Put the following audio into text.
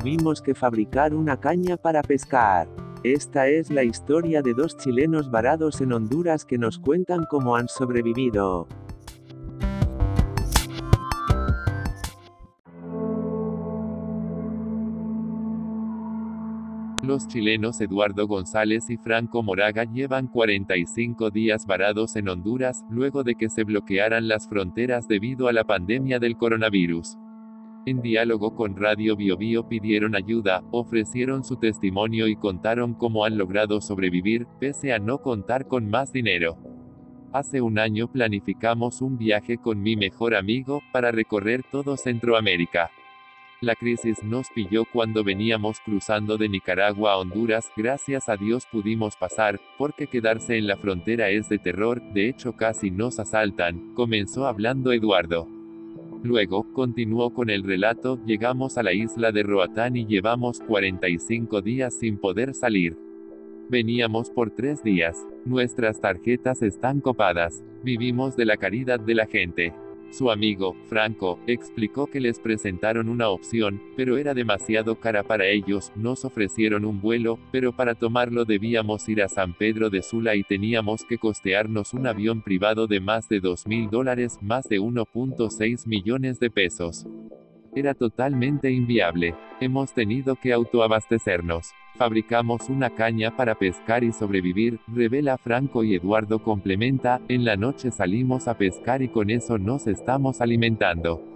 tuvimos que fabricar una caña para pescar. Esta es la historia de dos chilenos varados en Honduras que nos cuentan cómo han sobrevivido. Los chilenos Eduardo González y Franco Moraga llevan 45 días varados en Honduras, luego de que se bloquearan las fronteras debido a la pandemia del coronavirus. En diálogo con Radio Biobío pidieron ayuda, ofrecieron su testimonio y contaron cómo han logrado sobrevivir, pese a no contar con más dinero. Hace un año planificamos un viaje con mi mejor amigo, para recorrer todo Centroamérica. La crisis nos pilló cuando veníamos cruzando de Nicaragua a Honduras, gracias a Dios pudimos pasar, porque quedarse en la frontera es de terror, de hecho casi nos asaltan, comenzó hablando Eduardo. Luego, continuó con el relato, llegamos a la isla de Roatán y llevamos 45 días sin poder salir. Veníamos por tres días. Nuestras tarjetas están copadas. Vivimos de la caridad de la gente. Su amigo, Franco, explicó que les presentaron una opción, pero era demasiado cara para ellos, nos ofrecieron un vuelo, pero para tomarlo debíamos ir a San Pedro de Sula y teníamos que costearnos un avión privado de más de 2 mil dólares, más de 1.6 millones de pesos. Era totalmente inviable. Hemos tenido que autoabastecernos. Fabricamos una caña para pescar y sobrevivir, revela Franco y Eduardo complementa, en la noche salimos a pescar y con eso nos estamos alimentando.